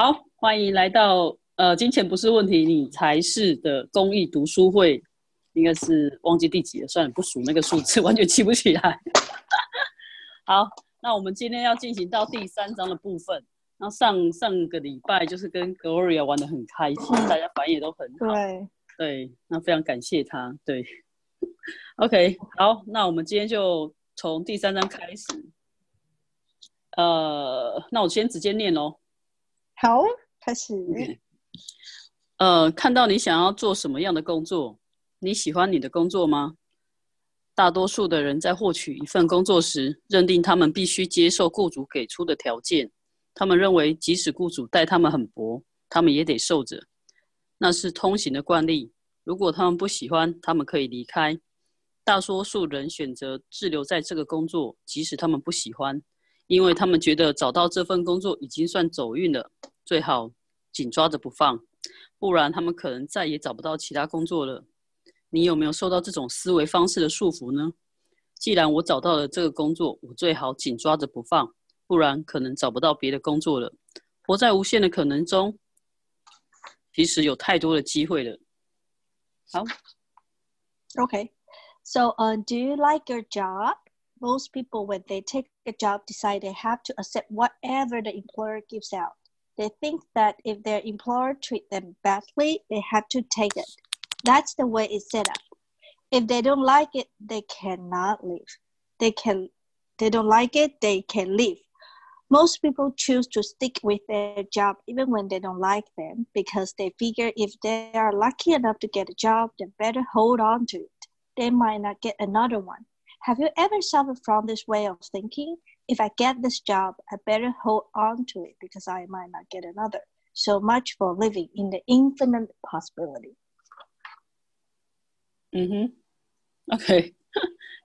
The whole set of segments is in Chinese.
好，欢迎来到呃，金钱不是问题，你才是的公益读书会，应该是忘记第几了，算了，不数那个数字，完全记不起来。好，那我们今天要进行到第三章的部分。那上上个礼拜就是跟 Gloria 玩的很开心，大家反应也都很好。对对，那非常感谢他。对，OK，好，那我们今天就从第三章开始。呃，那我先直接念喽。好，开始。呃，看到你想要做什么样的工作？你喜欢你的工作吗？大多数的人在获取一份工作时，认定他们必须接受雇主给出的条件。他们认为，即使雇主待他们很薄，他们也得受着。那是通行的惯例。如果他们不喜欢，他们可以离开。大多数人选择滞留在这个工作，即使他们不喜欢。因为他们觉得找到这份工作已经算走运了，最好紧抓着不放，不然他们可能再也找不到其他工作了。你有没有受到这种思维方式的束缚呢？既然我找到了这个工作，我最好紧抓着不放，不然可能找不到别的工作了。活在无限的可能中，其实有太多的机会了。好，OK，So, uh, do you like your job? Most people, when they take a job, decide they have to accept whatever the employer gives out. They think that if their employer treat them badly, they have to take it. That's the way it's set up. If they don't like it, they cannot leave. They can, they don't like it, they can leave. Most people choose to stick with their job even when they don't like them because they figure if they are lucky enough to get a job, they better hold on to it. They might not get another one. Have you ever suffered from this way of thinking? If I get this job, I better hold on to it because I might not get another. So much for living in the infinite possibility. 嗯哼，OK，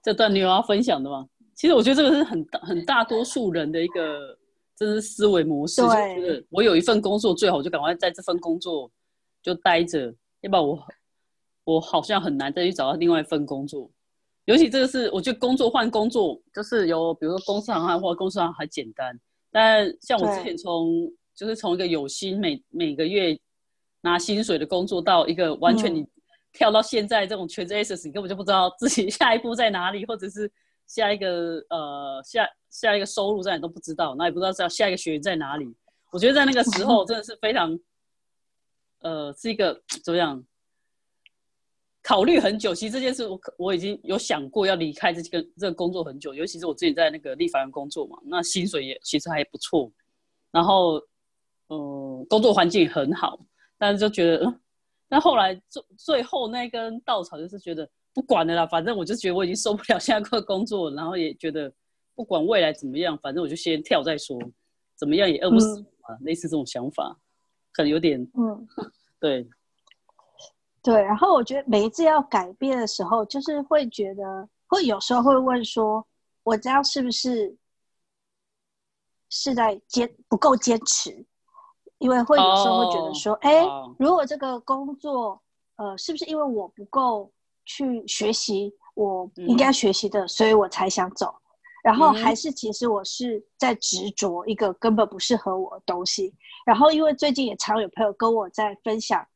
这段你有要分享的吗？其实我觉得这个是很大很大多数人的一个，这是思维模式。对，我有一份工作，最好就赶快在这份工作就待着，要不然我我好像很难再去找到另外一份工作。 尤其这个是，我觉得工作换工作，就是有比如说公司行或公司行还简单，但像我之前从就是从一个有薪每每个月拿薪水的工作，到一个完全你跳到现在这种全职 S，你根本就不知道自己 下一步在哪里，或者是下一个呃下下一个收入在哪都不知道，那也不知道下下一个学员在哪里。我觉得在那个时候 真的是非常，呃，是一个怎么样？考虑很久，其实这件事我我已经有想过要离开这个这个工作很久，尤其是我自己在那个立法院工作嘛，那薪水也其实还不错，然后嗯工作环境也很好，但是就觉得嗯，但后来最最后那根稻草就是觉得不管了啦，反正我就觉得我已经受不了现在个工作，然后也觉得不管未来怎么样，反正我就先跳再说，怎么样也饿不死嘛，类似这种想法，可能有点嗯。对。对，然后我觉得每一次要改变的时候，就是会觉得，会有时候会问说，我这样是不是是在坚不够坚持？因为会有时候会觉得说，哎，如果这个工作，呃，是不是因为我不够去学习我应该学习的，所以我才想走？然后还是其实我是在执着一个根本不适合我的东西。然后因为最近也常有朋友跟我在分享。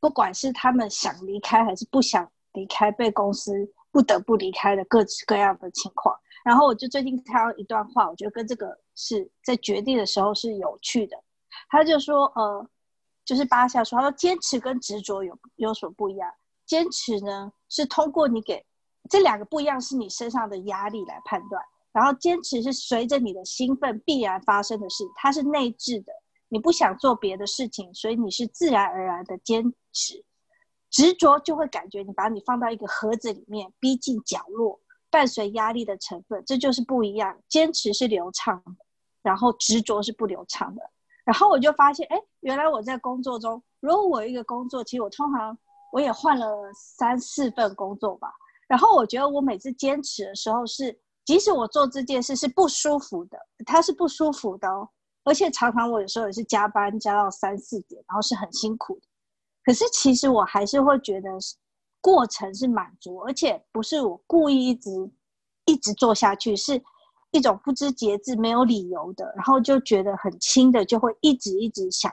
不管是他们想离开还是不想离开，被公司不得不离开的各式各样的情况。然后我就最近看到一段话，我觉得跟这个是在决定的时候是有趣的。他就说，呃，就是巴夏说，他说坚持跟执着有有什么不一样？坚持呢是通过你给这两个不一样，是你身上的压力来判断。然后坚持是随着你的兴奋必然发生的事，它是内置的。你不想做别的事情，所以你是自然而然的坚持。执着就会感觉你把你放到一个盒子里面，逼近角落，伴随压力的成分，这就是不一样。坚持是流畅的，然后执着是不流畅的。然后我就发现，哎，原来我在工作中，如果我一个工作，其实我通常我也换了三四份工作吧。然后我觉得我每次坚持的时候，是即使我做这件事是不舒服的，它是不舒服的哦。而且常常我有时候也是加班加到三四点，然后是很辛苦的。可是其实我还是会觉得过程是满足，而且不是我故意一直一直做下去，是一种不知节制、没有理由的，然后就觉得很轻的，就会一直一直想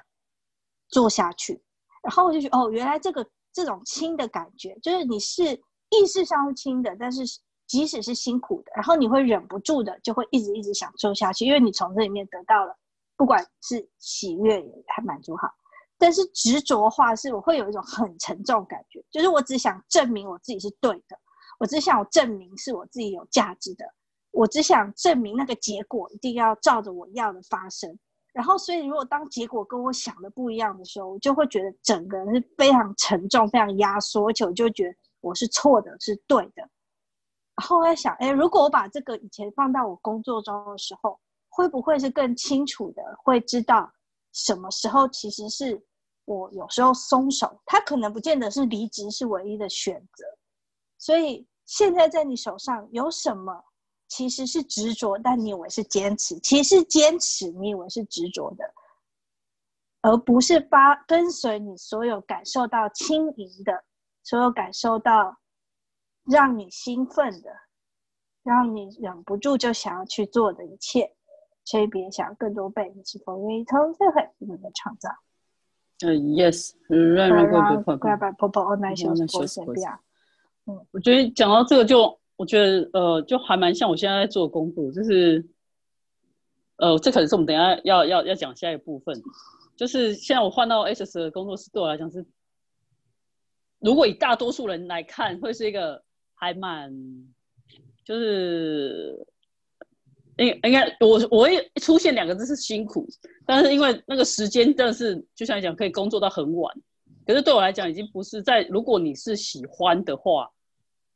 做下去。然后我就觉得，哦，原来这个这种轻的感觉，就是你是意识上是轻的，但是即使是辛苦的，然后你会忍不住的，就会一直一直想做下去，因为你从这里面得到了，不管是喜悦也还满足好。但是执着化是我会有一种很沉重感觉，就是我只想证明我自己是对的，我只想证明是我自己有价值的，我只想证明那个结果一定要照着我要的发生。然后，所以如果当结果跟我想的不一样的时候，我就会觉得整个人是非常沉重、非常压缩，而且我就觉得我是错的，是对的。然后我在想，哎，如果我把这个以前放到我工作中的时候，会不会是更清楚的，会知道什么时候其实是。我有时候松手，他可能不见得是离职是唯一的选择，所以现在在你手上有什么，其实是执着，但你以为是坚持，其实坚持你以为是执着的，而不是发跟随你所有感受到轻盈的，所有感受到让你兴奋的，让你忍不住就想要去做的一切，所以别想更多倍，你是否愿意从这会你们的创造？呃，yes，让让各位朋友，婆婆，我来休息一下。嗯，我觉得讲到这个，就我觉得呃，就还蛮像我现在在做工作，就是呃，这可能是我们等下要要要讲下一部分，就是现在我换到 S 的工作室，对我来讲是，如果以大多数人来看，会是一个还蛮就是。应应该我我会出现两个字是辛苦，但是因为那个时间真的是就像你讲可以工作到很晚，可是对我来讲已经不是在如果你是喜欢的话，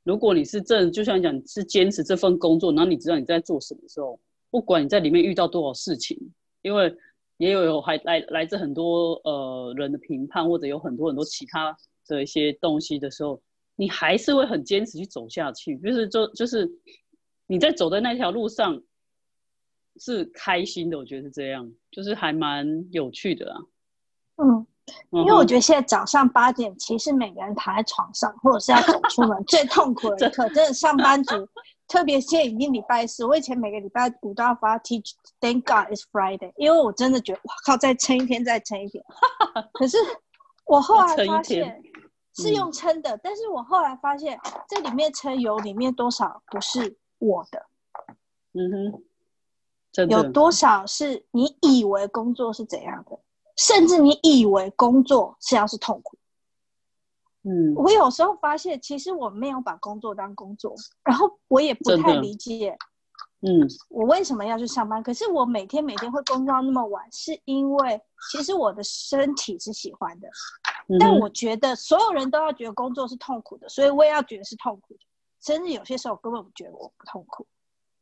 如果你是正就像你讲是坚持这份工作，然后你知道你在做什么时候，不管你在里面遇到多少事情，因为也有有还来来自很多呃人的评判或者有很多很多其他的一些东西的时候，你还是会很坚持去走下去，就是就就是你在走的那条路上。是开心的，我觉得是这样，就是还蛮有趣的啊。嗯，因为我觉得现在早上八点，其实每个人躺在床上，或者是要走出门 最痛苦的一刻，真的上班族，特别现在已经礼拜四，我以前每个礼拜五都要发 Teach，Thank God it's Friday，因为我真的觉得，哇靠，再撑一天，再撑一天。可是我后来发现是用撑的，但是我后来发现这里面撑油里面多少不是我的。嗯哼。有多少是你以为工作是怎样的，甚至你以为工作是要是痛苦？嗯，我有时候发现，其实我没有把工作当工作，然后我也不太理解，嗯，我为什么要去上班？可是我每天每天会工作到那么晚，是因为其实我的身体是喜欢的，但我觉得所有人都要觉得工作是痛苦的，所以我也要觉得是痛苦的，甚至有些时候根本不觉得我不痛苦，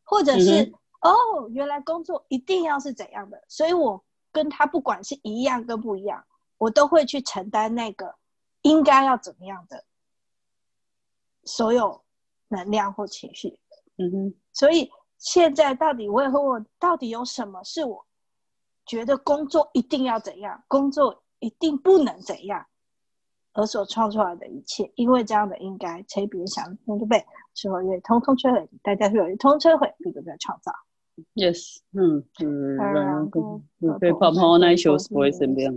或者是。哦，原来工作一定要是怎样的，所以我跟他不管是一样跟不一样，我都会去承担那个应该要怎么样的所有能量或情绪。嗯哼，所以现在到底我也会问，到底有什么是我觉得工作一定要怎样，工作一定不能怎样，而所创出来的一切，因为这样的应该，谁别想那就被是否愿通通摧毁？大家是否愿通摧毁？这个在创造。Yes，嗯嗯，然后被泡泡那一球是不会怎么样。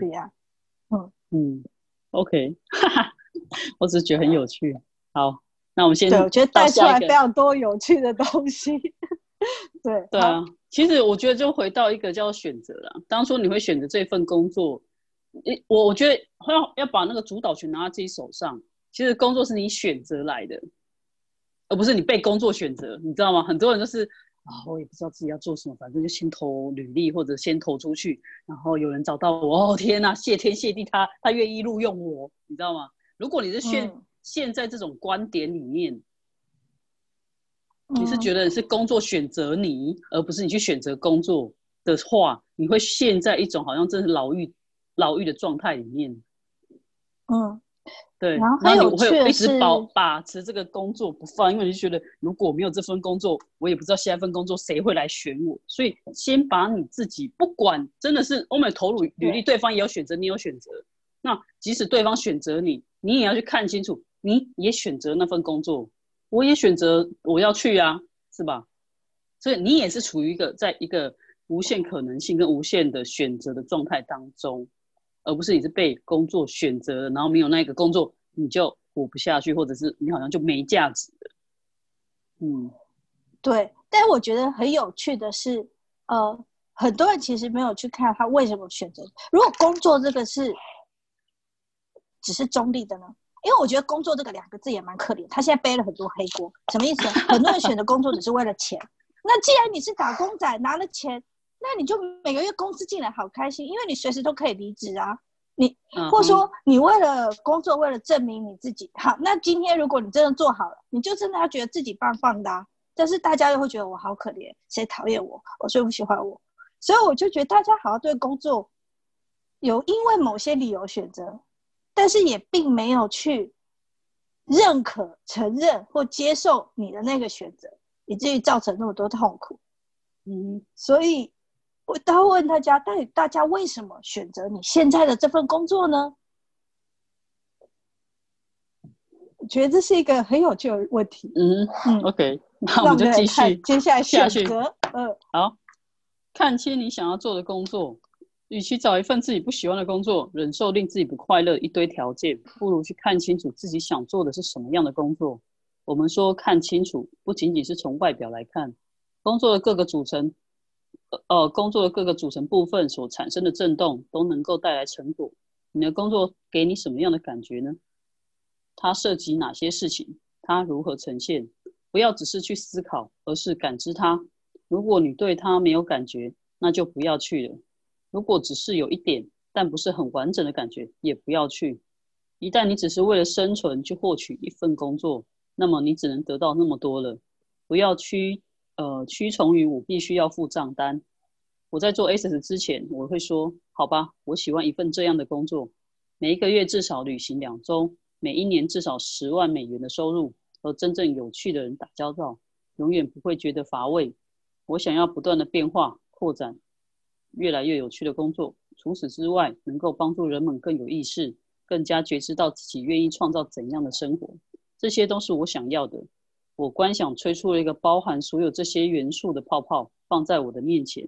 嗯嗯，OK，哈哈，我只是觉得很有趣。好，那我们先对，我觉得带出来非常多有趣的东西。对对啊，其实我觉得就回到一个叫选择了。当初你会选择这份工作，你我我觉得要要把那个主导权拿在自己手上。其实工作是你选择来的，而不是你被工作选择，你知道吗？很多人都是。啊，我也不知道自己要做什么，反正就先投履历或者先投出去，然后有人找到我，哦天哪，谢天谢地，他他愿意录用我，你知道吗？如果你是现现在这种观点里面，你是觉得是工作选择你，而不是你去选择工作的话，你会陷在一种好像真是牢狱牢狱的状态里面。嗯。对，然后很有趣的一直保把持这个工作不放，因为你觉得如果没有这份工作，我也不知道下一份工作谁会来选我，所以先把你自己不管真的是欧美投入履历，对方也有选择，你有选择，那即使对方选择你，你也要去看清楚，你也选择那份工作，我也选择我要去啊，是吧？所以你也是处于一个在一个无限可能性跟无限的选择的状态当中，而不是你是被工作选择，然后没有那个工作你就活不下去，或者是你好像就没价值。嗯，对。但是我觉得很有趣的是，呃，很多人其实没有去看他为什么选择。如果工作这个是只是中立的呢？因为我觉得工作这个两个字也蛮可怜，他现在背了很多黑锅，什么意思？很多人选择工作只是为了钱。那既然你是打工仔，拿了钱，那你就每个月工资进来好开心，因为你随时都可以离职啊。你或者说你为了工作，为了证明你自己好，那今天如果你真的做好了，你就真的要觉得自己棒棒的。但是大家又会觉得我好可怜，谁讨厌我，我最不喜欢我，所以我就觉得大家好像对工作有因为某些理由选择。但是也并没有去认可、承认或接受你的那个选择，以至于造成那么多痛苦。嗯，所以我都问大家：到底大家为什么选择你现在的这份工作呢？我觉得这是一个很有趣的问题。嗯嗯，OK，那我们就继续接下来选择。嗯，好，看清你想要做的工作。与其找一份自己不喜欢的工作，忍受令自己不快乐一堆条件，不如去看清楚自己想做的是什么样的工作。我们说看清楚，不仅仅是从外表来看，工作的各个组成，呃，工作的各个组成部分所产生的震动都能够带来成果。你的工作给你什么样的感觉呢？它涉及哪些事情？它如何呈现？不要只是去思考，而是感知它。如果你对它没有感觉，那就不要去了。如果只是有一点，但不是很完整的感觉，也不要去。一旦你只是为了生存去获取一份工作，那么你只能得到那么多了。不要屈呃屈从于我必须要付账单。我在做 S S 之前，我会说好吧，我喜欢一份这样的工作，每一个月至少旅行两周，每一年至少十万美元的收入，和真正有趣的人打交道，永远不会觉得乏味。我想要不断的变化扩展。越来越有趣的工作。除此之外，能够帮助人们更有意识、更加觉知到自己愿意创造怎样的生活，这些都是我想要的。我观想吹出了一个包含所有这些元素的泡泡，放在我的面前。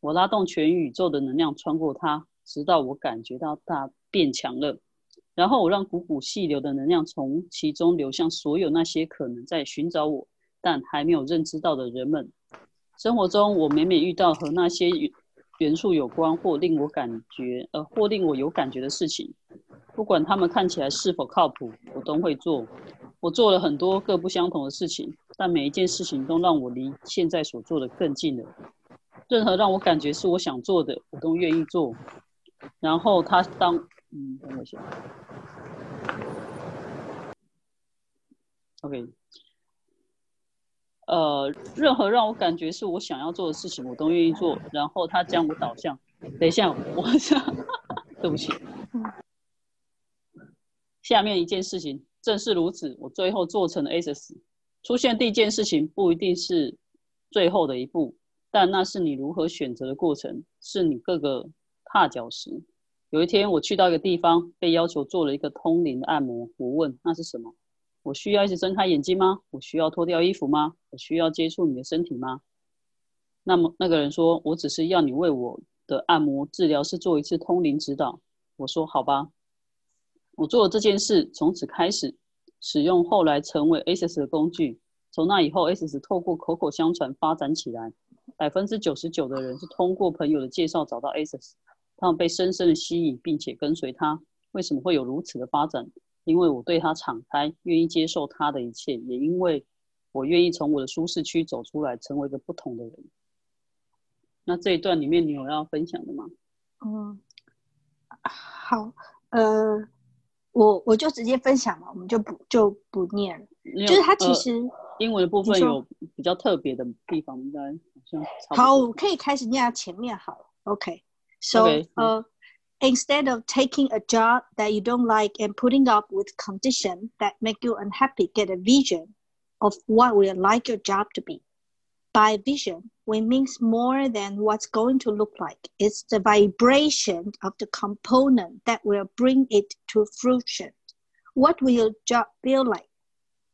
我拉动全宇宙的能量穿过它，直到我感觉到它变强了。然后我让股股细流的能量从其中流向所有那些可能在寻找我但还没有认知到的人们。生活中，我每每遇到和那些。元素有关或令我感觉，呃，或令我有感觉的事情，不管他们看起来是否靠谱，我都会做。我做了很多各不相同的事情，但每一件事情都让我离现在所做的更近了。任何让我感觉是我想做的，我都愿意做。然后他当，嗯，等我一下。OK。呃，任何让我感觉是我想要做的事情，我都愿意做。然后他将我导向，等一下，我想，对不起。下面一件事情正是如此，我最后做成了 SS。出现第一件事情不一定是最后的一步，但那是你如何选择的过程，是你各个踏脚石。有一天我去到一个地方，被要求做了一个通灵的按摩。我问那是什么？我需要一直睁开眼睛吗？我需要脱掉衣服吗？我需要接触你的身体吗？那么那个人说：“我只是要你为我的按摩治疗师做一次通灵指导。”我说：“好吧。”我做了这件事，从此开始使用后来成为 SS 的工具。从那以后，SS 透过口口相传发展起来。百分之九十九的人是通过朋友的介绍找到 SS，他们被深深的吸引，并且跟随他。为什么会有如此的发展？因为我对他敞开，愿意接受他的一切，也因为我愿意从我的舒适区走出来，成为一个不同的人。那这一段里面，你有要分享的吗？嗯，好，呃，我我就直接分享嘛，我们就不就不念了。就是他其实英文的部分有比较特别的地方，应该好像好，我可以开始念前面好了。OK，So，呃。Instead of taking a job that you don't like and putting up with conditions that make you unhappy, get a vision of what would like your job to be. By vision, we means more than what's going to look like. It's the vibration of the component that will bring it to fruition. What will your job feel like?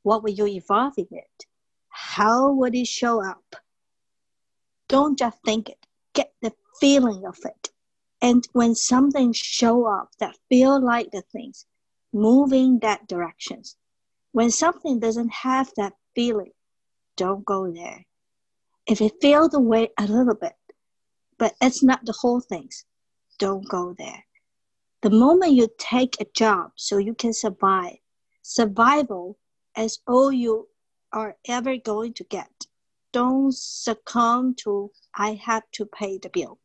What will you evolve in it? How would it show up? don't just think it. Get the feeling of it. And when something show up that feel like the things, moving that directions. When something doesn't have that feeling, don't go there. If it feel the way a little bit, but it's not the whole things, don't go there. The moment you take a job so you can survive, survival is all you are ever going to get. Don't succumb to I have to pay the bill.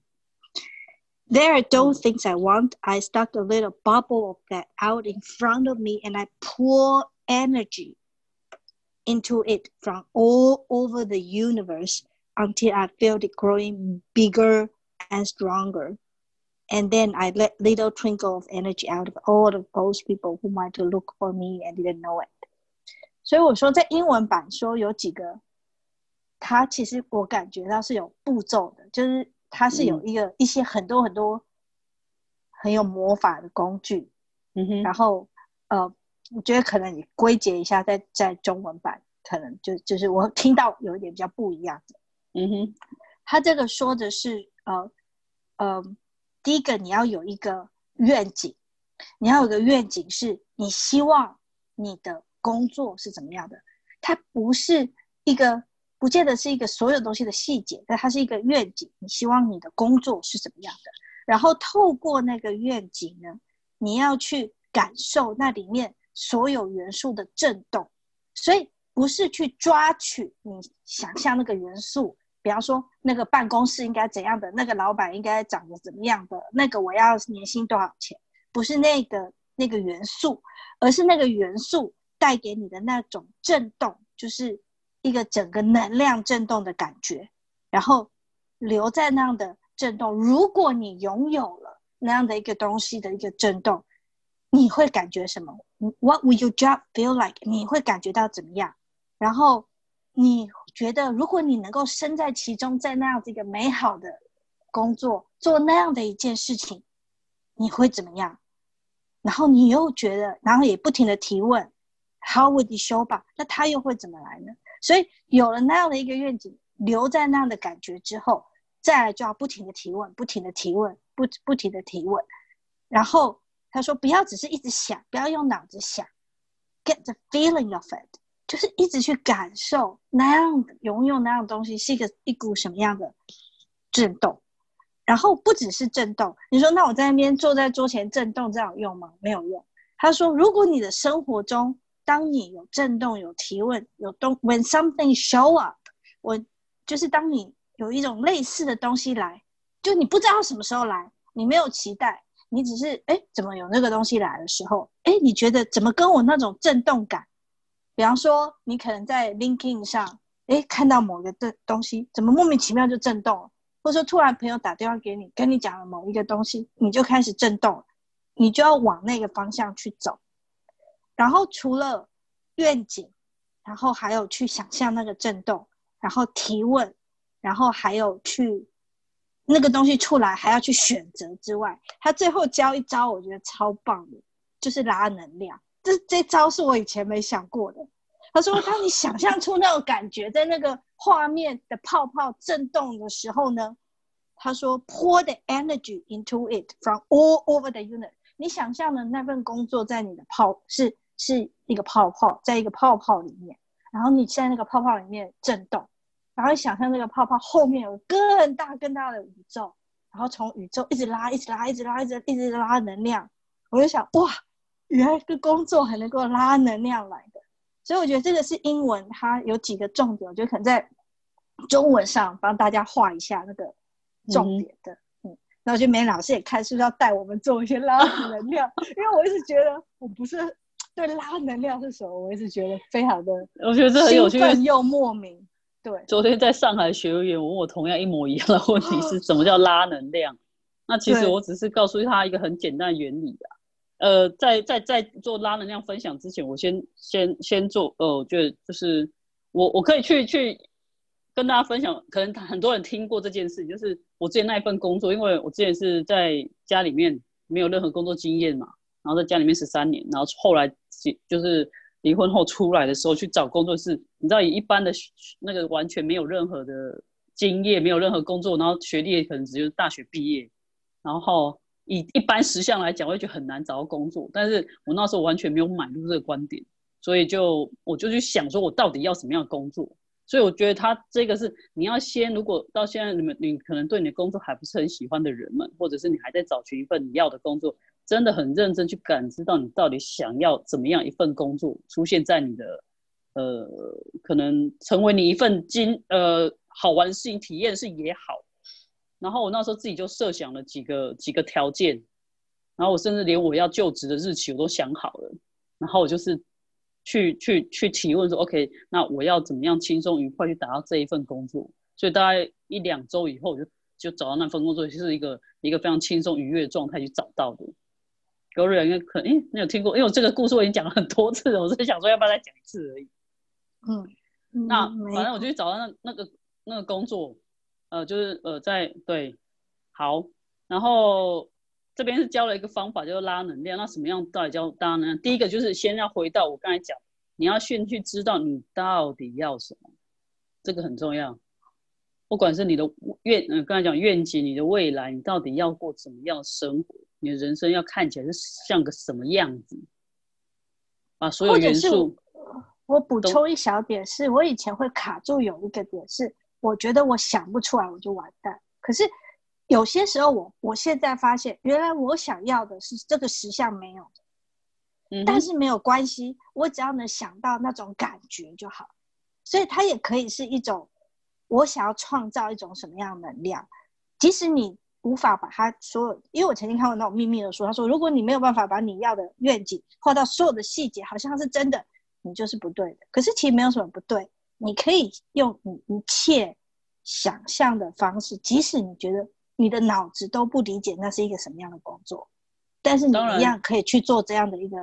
There are those things I want. I stuck a little bubble of that out in front of me and I pour energy into it from all over the universe until I felt it growing bigger and stronger. And then I let little twinkle of energy out of all of those people who might look for me and didn't know it. 所以我说，在英文版说有几个，它其实我感觉到是有步骤的，就是 它是有一个、一些很多很多很有魔法的工具，嗯哼，然后呃，我觉得可能你归结一下，在在中文版可能就就是我听到有一点比较不一样的。嗯哼，他这个说的是呃呃，第一个你要有一个愿景，你要有个愿景，是你希望你的工作是怎么样的。它不是一个，不见得是一个所有东西的细节，但它是一个愿景。你希望你的工作是怎么样的？然后透过那个愿景呢，你要去感受那里面所有元素的震动。所以不是去抓取你想象那个元素。比方说，那个办公室应该怎样的？那个老板应该长得怎么样的？那个我要年薪多少钱？不是那个那个元素，而是那个元素带给你的那种震动，就是一个整个能量震动的感觉。然后留在那样的震动。如果你拥有了那样的一个东西的一个震动，你会感觉什么？What would your job feel like？你会感觉到怎么样？然后你。觉得如果你能够身在其中，在那样子一个美好的工作做那样的一件事情，你会怎么样？然后你又觉得，然后也不停的提问，How would you show up？那他又会怎么来呢？所以有了那样的一个愿景，留在那样的感觉之后，再来就要不停的提问，不停的提问，不不停的提问。然后他说，不要只是一直想，不要用脑子想，Get the feeling of it。就是一直去感受那样的拥有那样东西是一个一股什么样的震动，然后不只是震动。你说那我在那边坐在桌前震动，这样有用吗？没有用。他说，如果你的生活中，当你有震动、有提问、有东，when something show up，我就是当你有一种类似的东西来，就你不知道什么时候来，你没有期待，你只是哎，怎么有那个东西来的时候，哎，你觉得怎么跟我那种震动感？比方说，你可能在 LinkedIn 上，哎，看到某个的东西，怎么莫名其妙就震动了？或者说，突然朋友打电话给你，跟你讲了某一个东西，你就开始震动了，你就要往那个方向去走。然后除了愿景，然后还有去想象那个震动，然后提问，然后还有去那个东西出来，还要去选择之外，他最后教一招，我觉得超棒的，就是拉能量。这这招是我以前没想过的。他说：“当你想象出那种感觉，在那个画面的泡泡震动的时候呢，他说，pour the energy into it from all over the unit。你想象的那份工作在你的泡是是一个泡泡，在一个泡泡里面，然后你在那个泡泡里面震动，然后想象那个泡泡后面有更大更大的宇宙，然后从宇宙一直拉，一直拉，一直拉，一直一直拉能量。我就想，哇！”原来个工作还能够拉能量来的，所以我觉得这个是英文，它有几个重点，我觉得可能在中文上帮大家画一下那个重点的。嗯，那我觉得梅老师也看是不是要带我们做一些拉 能量，因为我一直觉得我不是对拉能量是什么，我一直觉得非常的，我觉得这很有趣又莫名。对，昨天在上海学员问我同样一模一样的问题，是什么叫拉能量？那其实我只是告诉他一个很简单的原理啊。呃，在在在做拉能量分享之前，我先先先做。呃，我觉得就是我我可以去去跟大家分享。可能很多人听过这件事，就是我之前那一份工作，因为我之前是在家里面没有任何工作经验嘛，然后在家里面十三年，然后后来就是离婚后出来的时候去找工作，是你知道以一般的那个完全没有任何的经验，没有任何工作，然后学历可能只有大学毕业，然后以一般实相来讲，我会觉得很难找到工作。但是我那时候完全没有买入这个观点，所以就我就去想说，我到底要什么样的工作？所以我觉得他这个是你要先，如果到现在你们你可能对你的工作还不是很喜欢的人们，或者是你还在找寻一份你要的工作，真的很认真去感知到你到底想要怎么样一份工作出现在你的。呃，可能成为你一份经呃好玩的事情体验是也好，然后我那时候自己就设想了几个几个条件，然后我甚至连我要就职的日期我都想好了，然后我就是去去去提问说，OK，那我要怎么样轻松愉快去达到这一份工作？所以大概一两周以后，我就就找到那份工作，就是一个一个非常轻松愉悦的状态去找到的。有瑞应该可，哎，你有听过？因为我这个故事我已经讲了很多次了，我只是想说要不要再讲一次而已。嗯，那反正我就去找到那那个那个工作，呃，就是呃在对，好，然后这边是教了一个方法，就是拉能量。那什么样到底教拉能量？第一个就是先要回到我刚才讲，你要先去知道你到底要什么，这个很重要。不管是你的愿，嗯，刚才讲愿景，你的未来，你到底要过怎么样的生活？你的人生要看起来是像个什么样子？把所有元素。我补充一小点，是我以前会卡住有一个点，是我觉得我想不出来，我就完蛋。可是有些时候，我我现在发现，原来我想要的是这个实相没有的，嗯，但是没有关系，我只要能想到那种感觉就好。所以它也可以是一种我想要创造一种什么样的能量，即使你无法把它所有，因为我曾经看过那种秘密的书，他说，如果你没有办法把你要的愿景画到所有的细节，好像是真的。你就是不对的，可是其实没有什么不对。你可以用你一切想象的方式，即使你觉得你的脑子都不理解那是一个什么样的工作，但是你一样可以去做这样的一个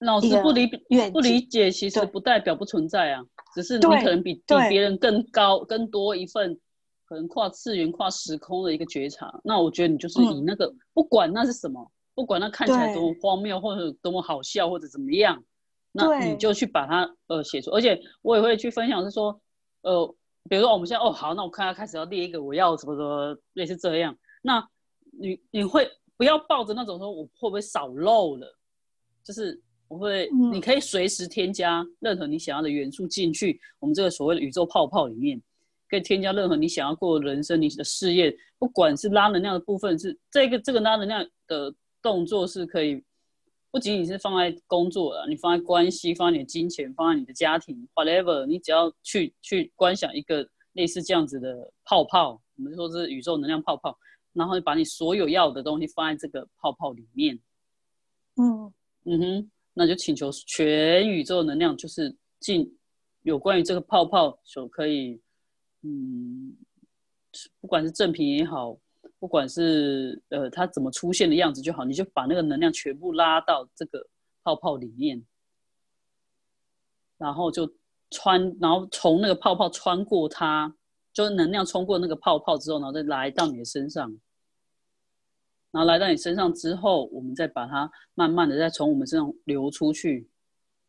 脑子不理不理解，其实不代表不存在啊，只是你可能比比别人更高、更多一份可能跨次元、跨时空的一个觉察。那我觉得你就是以那个，不管那是什么，不管那看起来多么荒谬，或者多么好笑，或者怎么样。那你就去把它呃写出，而且我也会去分享，是说，呃，比如说我们现在哦好，那我看他开始要列一个我要什么什么类似这样，那你你会不要抱着那种说我会不会少漏了，就是我会，你可以随时添加任何你想要的元素进去，我们这个所谓的宇宙泡泡里面，可以添加任何你想要过的人生，你的事业，不管是拉能量的部分是这个这个拉能量的动作是可以。不仅仅是放在工作了，你放在关系，放在你的金钱，放在你的家庭，whatever，你只要去去观想一个类似这样子的泡泡，我们说是宇宙能量泡泡，然后把你所有要的东西放在这个泡泡里面，嗯。嗯哼，那就请求全宇宙能量就是进有关于这个泡泡所可以，嗯，不管是正品也好。不管是呃它怎么出现的样子就好，你就把那个能量全部拉到这个泡泡里面，然后就穿，然后从那个泡泡穿过它，就能量冲过那个泡泡之后，然后再来到你的身上，然后来到你身上之后，我们再把它慢慢的再从我们身上流出去。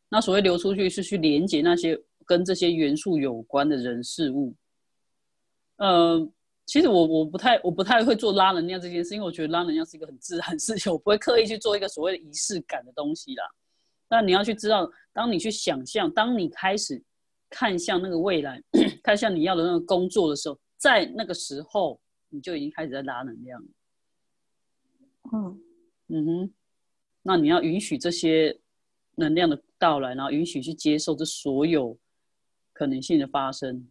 那所谓流出去，是去连接那些跟这些元素有关的人事物，呃。其实我我不太我不太会做拉能量这件事，因为我觉得拉能量是一个很自然的事情，我不会刻意去做一个所谓的仪式感的东西啦。那你要去知道，当你去想象，当你开始看向那个未来，看向你要的那个工作的时候，在那个时候你就已经开始在拉能量了。嗯嗯哼，那你要允许这些能量的到来，然后允许去接受这所有可能性的发生。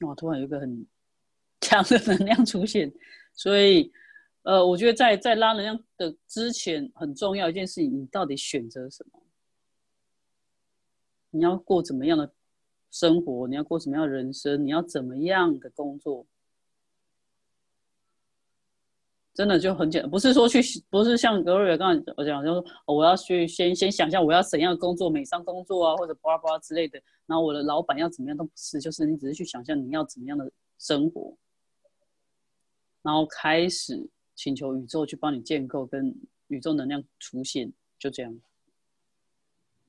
哇！突然有一个很强的能量出现，所以，呃，我觉得在在拉能量的之前，很重要一件事情，你到底选择什么？你要过怎么样的生活？你要过什么样的人生？你要怎么样的工作？真的就很简单，不是说去，不是像格瑞尔刚才我讲，就是我要去先先想象我要怎样工作，美商工作啊，或者巴拉巴拉之类的。然后我的老板要怎么样都不是，就是你只是去想象你要怎么样的生活，然后开始请求宇宙去帮你建构，跟宇宙能量出现，就这样。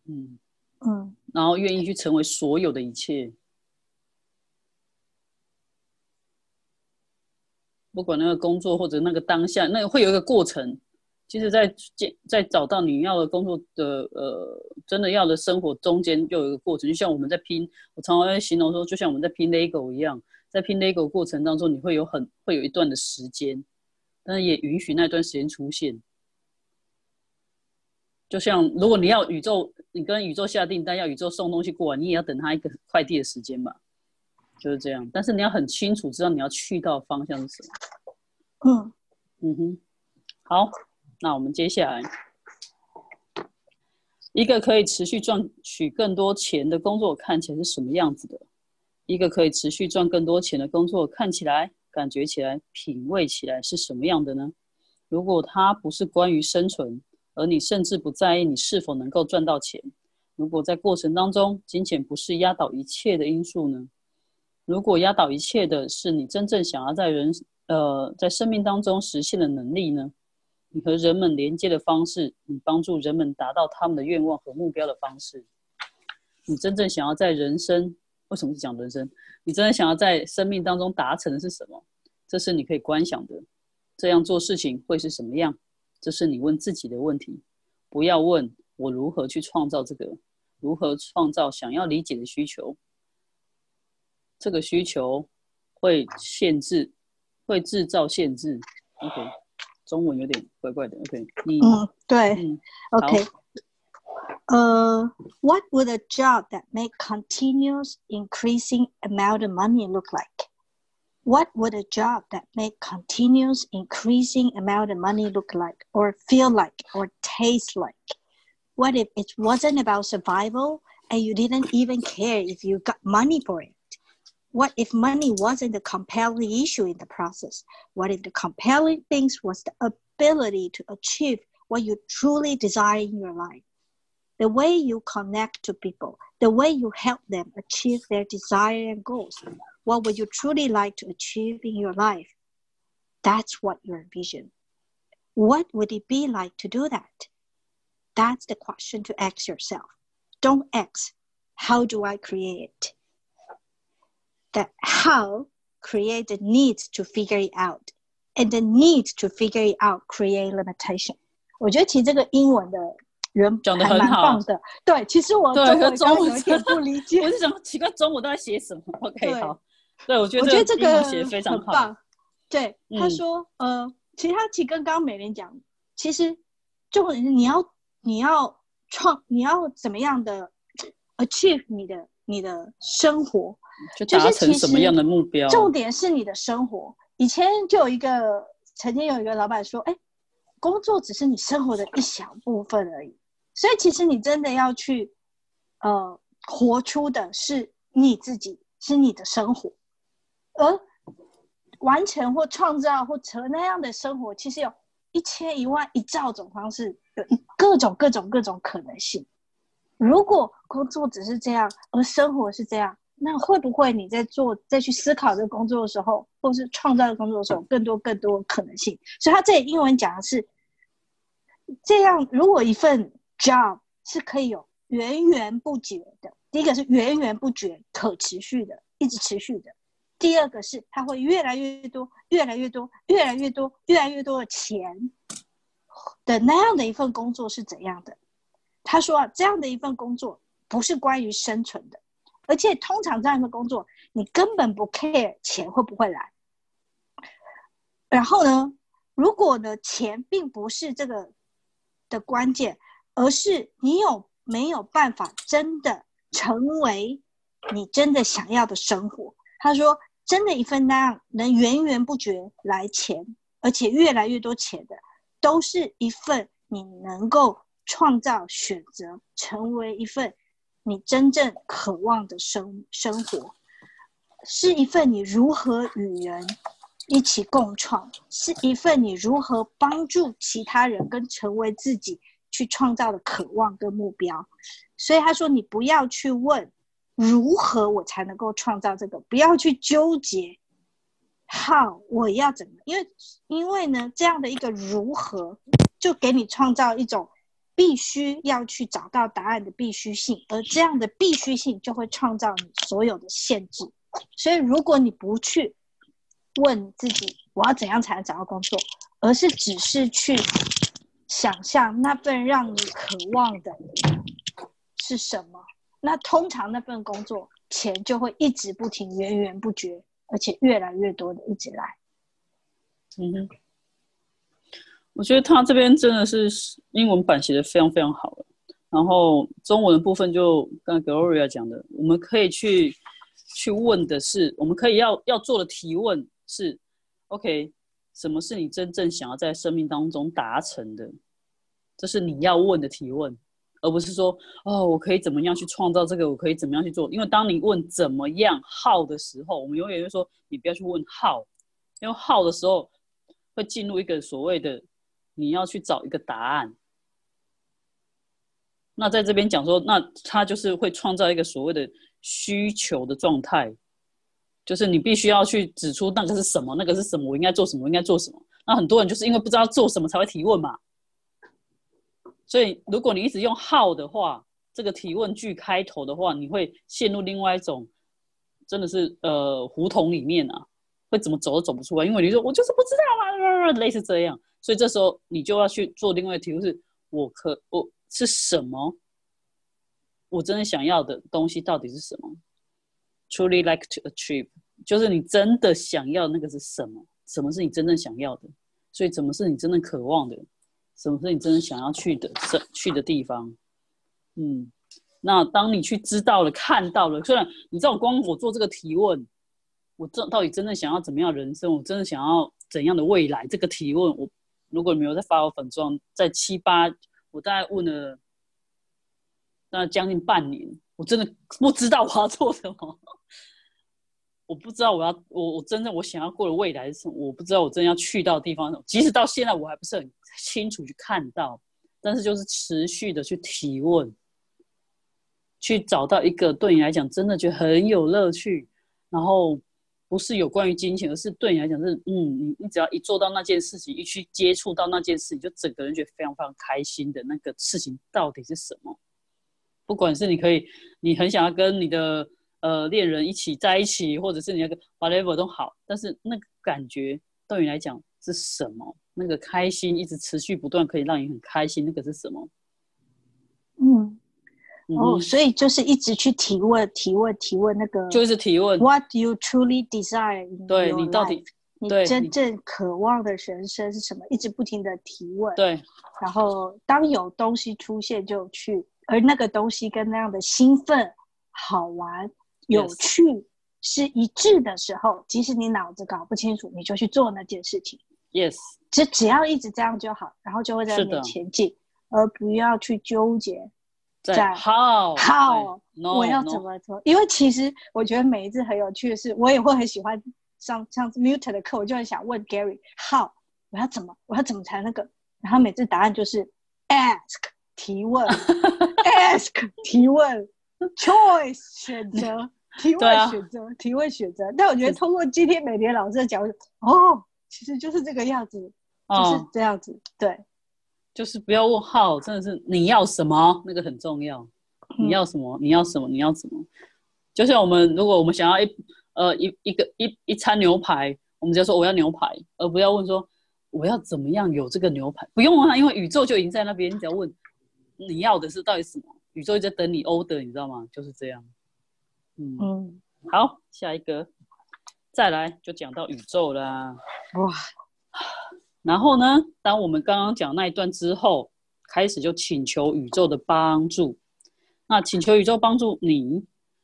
嗯嗯，然后愿意去成为所有的一切。不管那个工作或者那个当下，那个会有一个过程。其实，在建在找到你要的工作的呃，真的要的生活中间，就有一个过程。就像我们在拼，我常常会形容说，就像我们在拼 LEGO 一样，在拼 LEGO 过程当中，你会有很会有一段的时间，但是也允许那段时间出现。就像如果你要宇宙，你跟宇宙下订单，要宇宙送东西过来，你也要等他一个快递的时间吧，就是这样。但是你要很清楚知道你要去到方向是什么。嗯嗯哼，好。那我们接下来，一个可以持续赚取更多钱的工作看起来是什么样子的？一个可以持续赚更多钱的工作看起来、感觉起来、品味起来是什么样的呢？如果它不是关于生存，而你甚至不在意你是否能够赚到钱，如果在过程当中金钱不是压倒一切的因素呢？如果压倒一切的是你真正想要在人呃在生命当中实现的能力呢？你和人们连接的方式，你帮助人们达到他们的愿望和目标的方式，你真正想要在人生，为什么是讲人生？你真正想要在生命当中达成的是什么？这是你可以观想的。这样做事情会是什么样？这是你问自己的问题。不要问我如何去创造这个，如何创造想要理解的需求。这个需求会限制，会制造限制。OK。中文有点怪怪的，OK？嗯，对，OK。Uh, what would a job that make continuous increasing amount of money look like? What would a job that make continuous increasing amount of money look like, or feel like, or taste like? What if it wasn't about survival and you didn't even care if you got money for it? What if money wasn't the compelling issue in the process? What if the compelling things was the ability to achieve what you truly desire in your life? The way you connect to people, the way you help them achieve their desire and goals. What would you truly like to achieve in your life? That's what your vision. What would it be like to do that? That's the question to ask yourself. Don't ask, how do I create it? That how create the need to figure it out, and the need to figure it out create limitation。我觉得其实这个英文的原讲的很好的，对，其实我对和中文有点不理解，我是想奇怪中文都在写什么？OK，好，对我觉得我觉得这个写非常棒。对，他说，呃，其实他其实跟刚刚美玲讲，其实就你要你要创，你要怎么样的 achieve 你的你的生活。就达成什么样的目标？重点是你的生活。以前就有一个，曾经有一个老板说：“哎，工作只是你生活的一小部分而已。”所以其实你真的要去，呃，活出的是你自己，是你的生活。而完成或创造或成那样的生活，其实有一千一万一兆种方式，有各种各种各种可能性。如果工作只是这样，而生活是这样。那会不会你在做再去思考这个工作的时候，或是创造的工作的时候，更多更多可能性？所以他这里英文讲的是这样：如果一份 job 是可以有源源不绝的，第一个是源源不绝、可持续的，一直持续的；第二个是它会越来越多、越来越多、越来越多、越来越多的钱的那样的一份工作是怎样的？他说啊，这样的一份工作不是关于生存的。而且通常这样的工作，你根本不 care 钱会不会来。然后呢，如果呢钱并不是这个的关键，而是你有没有办法真的成为你真的想要的生活？他说，真的一份那样能源源不绝来钱，而且越来越多钱的，都是一份你能够创造选择，成为一份。你真正渴望的生生活，是一份你如何与人一起共创，是一份你如何帮助其他人跟成为自己去创造的渴望跟目标。所以他说，你不要去问如何我才能够创造这个，不要去纠结好我要怎么，因为因为呢，这样的一个如何，就给你创造一种。必须要去找到答案的必须性，而这样的必须性就会创造你所有的限制。所以，如果你不去问自己我要怎样才能找到工作，而是只是去想象那份让你渴望的是什么。那通常那份工作钱就会一直不停、源源不绝，而且越来越多的一直来。嗯哼，我觉得他这边真的是英文版写的非常非常好。然后中文的部分就刚 Gloria 讲的，我们可以去去问的是，我们可以要要做的提问是，OK，什么是你真正想要在生命当中达成的？这是你要问的提问，而不是说哦，我可以怎么样去创造这个？我可以怎么样去做？因为当你问怎么样 how 的时候，我们永远就说你不要去问 how，因为 how 的时候会进入一个所谓的你要去找一个答案。那在这边讲说，那他就是会创造一个所谓的需求的状态，就是你必须要去指出那个是什么，那个是什么，我应该做什么，应该做什么。那很多人就是因为不知道做什么才会提问嘛。所以如果你一直用 how 的话，这个提问句开头的话，你会陷入另外一种，真的是呃胡同里面啊，会怎么走都走不出来。因为你说我就是不知道嘛，类似这样。所以这时候你就要去做另外的题目，是我可我。是什么？我真的想要的东西到底是什么？Truly like to achieve，就是你真的想要那个是什么？什么是你真正想要的？所以，什么是你真正渴望的？什么是你真正想要去的？去的地方？嗯，那当你去知道了、看到了，虽然你知道，光我做这个提问，我这到底真正想要怎么样人生？我真的想要怎样的未来？这个提问，我如果你没有在发我粉状，在七八。我大概问了那将近半年，我真的不知道我要做什么。我不知道我要我我真正我想要过的未来是什么。我不知道我真要去到地方，即使到现在我还不是很清楚去看到，但是就是持续的去提问，去找到一个对你来讲真的觉得很有乐趣，然后。不是有关于金钱，而是对你来讲是，嗯，你你只要一做到那件事情，一去接触到那件事情，就整个人觉得非常非常开心的那个事情到底是什么？不管是你可以，你很想要跟你的呃恋人一起在一起，或者是你那个 whatever 都好，但是那个感觉对你来讲是什么？那个开心一直持续不断，可以让你很开心，那个是什么？嗯。哦，所以就是一直去提问、提问、提问，那个就是提问。What you truly desire？对你到底你真正渴望的人生是什么？一直不停的提问。对。然后当有东西出现，就去，而那个东西跟那样的兴奋、好玩、有趣是一致的时候，即使你脑子搞不清楚，你就去做那件事情。Yes。只只要一直这样就好，然后就会在面前进，而不要去纠结。在 how how 我要怎么做？因为其实我觉得每一次很有趣的是，我也会很喜欢上上 mute 的课，我就很想问 Gary how 我要怎么我要怎么才那个？然后每次答案就是 ask 提问 ask 提问 choice 选择提问选择提问选择。但我觉得通过今天美莲老师的讲，哦，其实就是这个样子，就是这样子，对。就是不要问号，真的是你要什么，那个很重要。你要什么？你要什么？你要什么？就像我们，如果我们想要一呃一一个一一餐牛排，我们就说我要牛排，而不要问说我要怎么样有这个牛排。不用啊，因为宇宙就已经在那边，你只要问你要的是到底什么，宇宙在等你 order，你知道吗？就是这样。嗯嗯，好，下一个，再来就讲到宇宙啦。哇。然后呢？当我们刚刚讲那一段之后，开始就请求宇宙的帮助。那请求宇宙帮助你，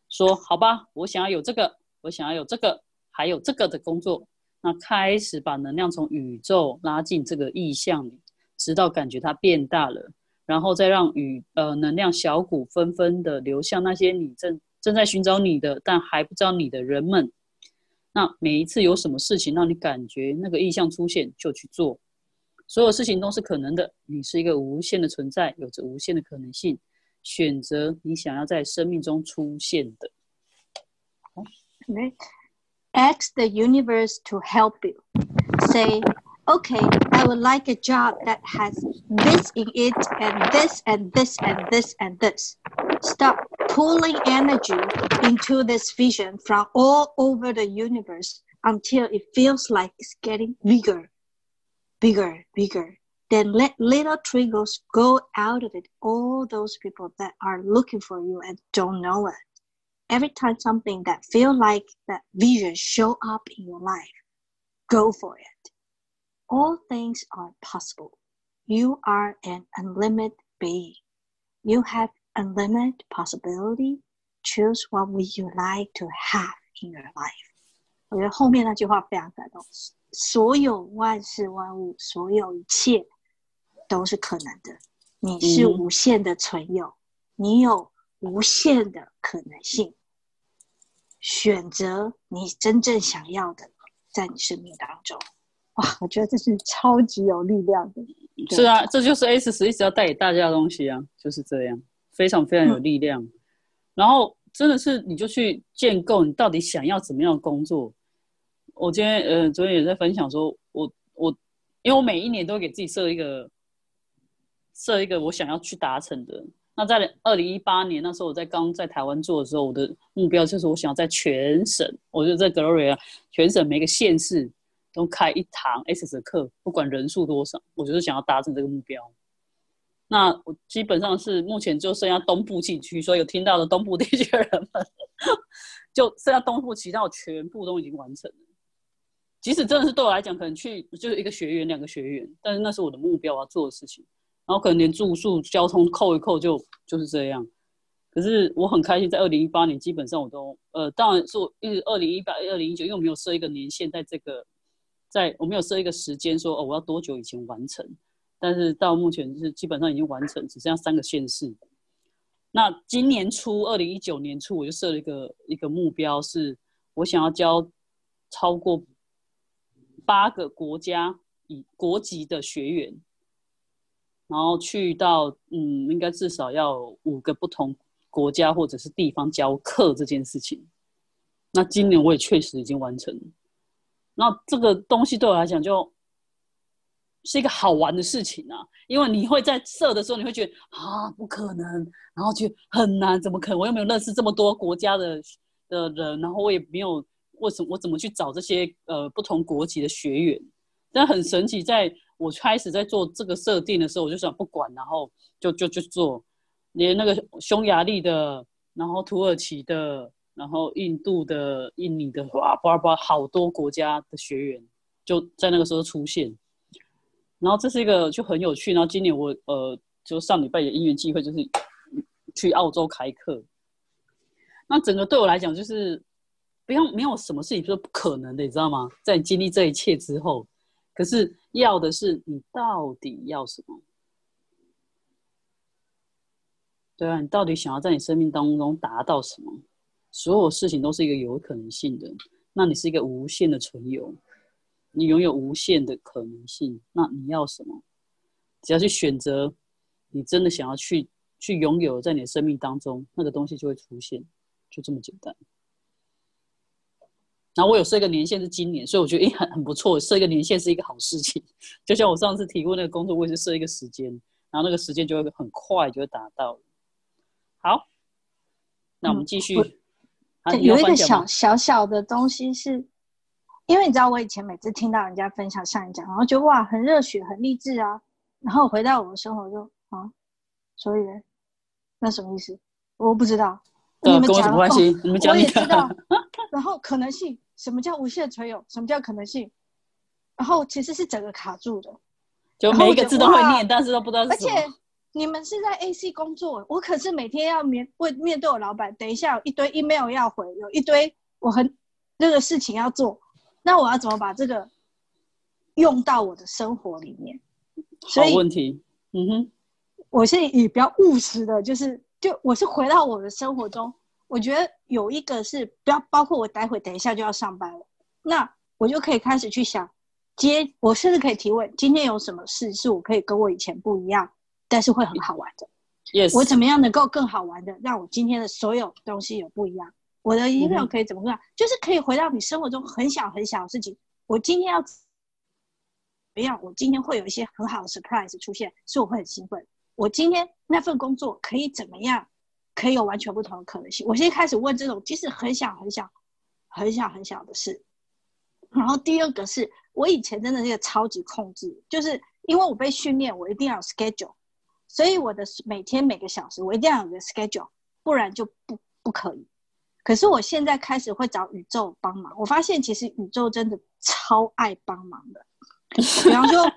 说好吧，我想要有这个，我想要有这个，还有这个的工作。那开始把能量从宇宙拉进这个意象里，直到感觉它变大了，然后再让宇呃能量小股纷纷的流向那些你正正在寻找你的，但还不知道你的人们。那每一次有什么事情让你感觉那个意象出现，就去做。所有事情都是可能的。你是一个无限的存在，有着无限的可能性。选择你想要在生命中出现的。Ask the universe to help you. Say, okay, I would like a job that has this in it, and this, and this, and this, and this. Stop pulling energy into this vision from all over the universe until it feels like it's getting bigger, bigger, bigger. Then let little triggers go out of it. All those people that are looking for you and don't know it. Every time something that feel like that vision show up in your life, go for it. All things are possible. You are an unlimited being. You have unlimited possibility. Choose what would you like to have in your life. 我觉得后面那句话非常感动。所有万事万物，所有一切都是可能的。你是无限的存有，你有无限的可能性。选择你真正想要的，在你生命当中。哇，我觉得这是超级有力量的。是啊，这就是 S 十一直要带给大家的东西啊，就是这样，非常非常有力量。然后真的是，你就去建构你到底想要怎么样的工作。我今天呃，昨天也在分享说，我我因为我每一年都给自己设一个设一个我想要去达成的。那在二零一八年那时候，我在刚在台湾做的时候，我的目标就是我想要在全省，我就在 Gloria 全省每个县市。都开一堂 S 的课，不管人数多少，我就是想要达成这个目标。那我基本上是目前就剩下东部地区，所以有听到的东部地区的人们，就剩下东部，其他我全部都已经完成了。即使真的是对我来讲，可能去就是一个学员、两个学员，但是那是我的目标要做的事情。然后可能连住宿、交通扣一扣，就就是这样。可是我很开心，在二零一八年，基本上我都呃，当然是我一直二零一八、二零一九，因为我没有设一个年限在这个。在我没有设一个时间说哦，我要多久以前完成？但是到目前是基本上已经完成，只剩下三个县市。那今年初，二零一九年初，我就设了一个一个目标，是我想要教超过八个国家以国籍的学员，然后去到嗯，应该至少要五个不同国家或者是地方教课这件事情。那今年我也确实已经完成。那这个东西对我来讲就是一个好玩的事情啊，因为你会在设的时候，你会觉得啊不可能，然后就很难，怎么可能？我又没有认识这么多国家的的人，然后我也没有为什么我怎么去找这些呃不同国籍的学员？但很神奇，在我开始在做这个设定的时候，我就想不管，然后就就就做，连那个匈牙利的，然后土耳其的。然后印度的、印尼的，哇，巴拉巴拉，好多国家的学员就在那个时候出现。然后这是一个就很有趣。然后今年我呃，就上礼拜的因缘机会，就是去澳洲开课。那整个对我来讲，就是不用没有什么事情是不可能的，你知道吗？在经历这一切之后，可是要的是你到底要什么？对啊，你到底想要在你生命当中达到什么？所有事情都是一个有可能性的，那你是一个无限的存有，你拥有无限的可能性。那你要什么？只要去选择，你真的想要去去拥有，在你的生命当中，那个东西就会出现，就这么简单。然后我有设一个年限是今年，所以我觉得诶很很不错，设一个年限是一个好事情。就像我上次提过那个工作，我也是设一个时间，然后那个时间就会很快就会达到。好，那我们继续。有一个小小小的东西，是因为你知道，我以前每次听到人家分享上一讲，然后觉得哇，很热血，很励志啊。然后回到我的生活就啊，所以那什么意思？我不知道。你们讲关系？你们讲我也知道。然后可能性，什么叫无限垂有？什么叫可能性？然后其实是整个卡住的，就每一个字都会念，但是都不知道是什么。你们是在 AC 工作，我可是每天要面为面对我老板。等一下有一堆 email 要回，有一堆我很那个事情要做，那我要怎么把这个用到我的生活里面？好问题，嗯哼，我是以比较务实的，就是就我是回到我的生活中，我觉得有一个是不要包括我待会等一下就要上班了，那我就可以开始去想接，我甚至可以提问：今天有什么事是我可以跟我以前不一样？但是会很好玩的。Yes，我怎么样能够更好玩的，让我今天的所有东西有不一样？我的音乐可以怎么样？就是可以回到你生活中很小很小的事情。我今天要怎么样？我今天会有一些很好的 surprise 出现，所以我会很兴奋。我今天那份工作可以怎么样？可以有完全不同的可能性。我现在开始问这种，即使很小很小、很小很小的事。然后第二个是我以前真的是个超级控制，就是因为我被训练，我一定要有 schedule，所以我的每天每个小时我一定要有个 schedule，不然就不不可以。可是我现在开始会找宇宙帮忙，我发现其实宇宙真的超爱帮忙的。比方说，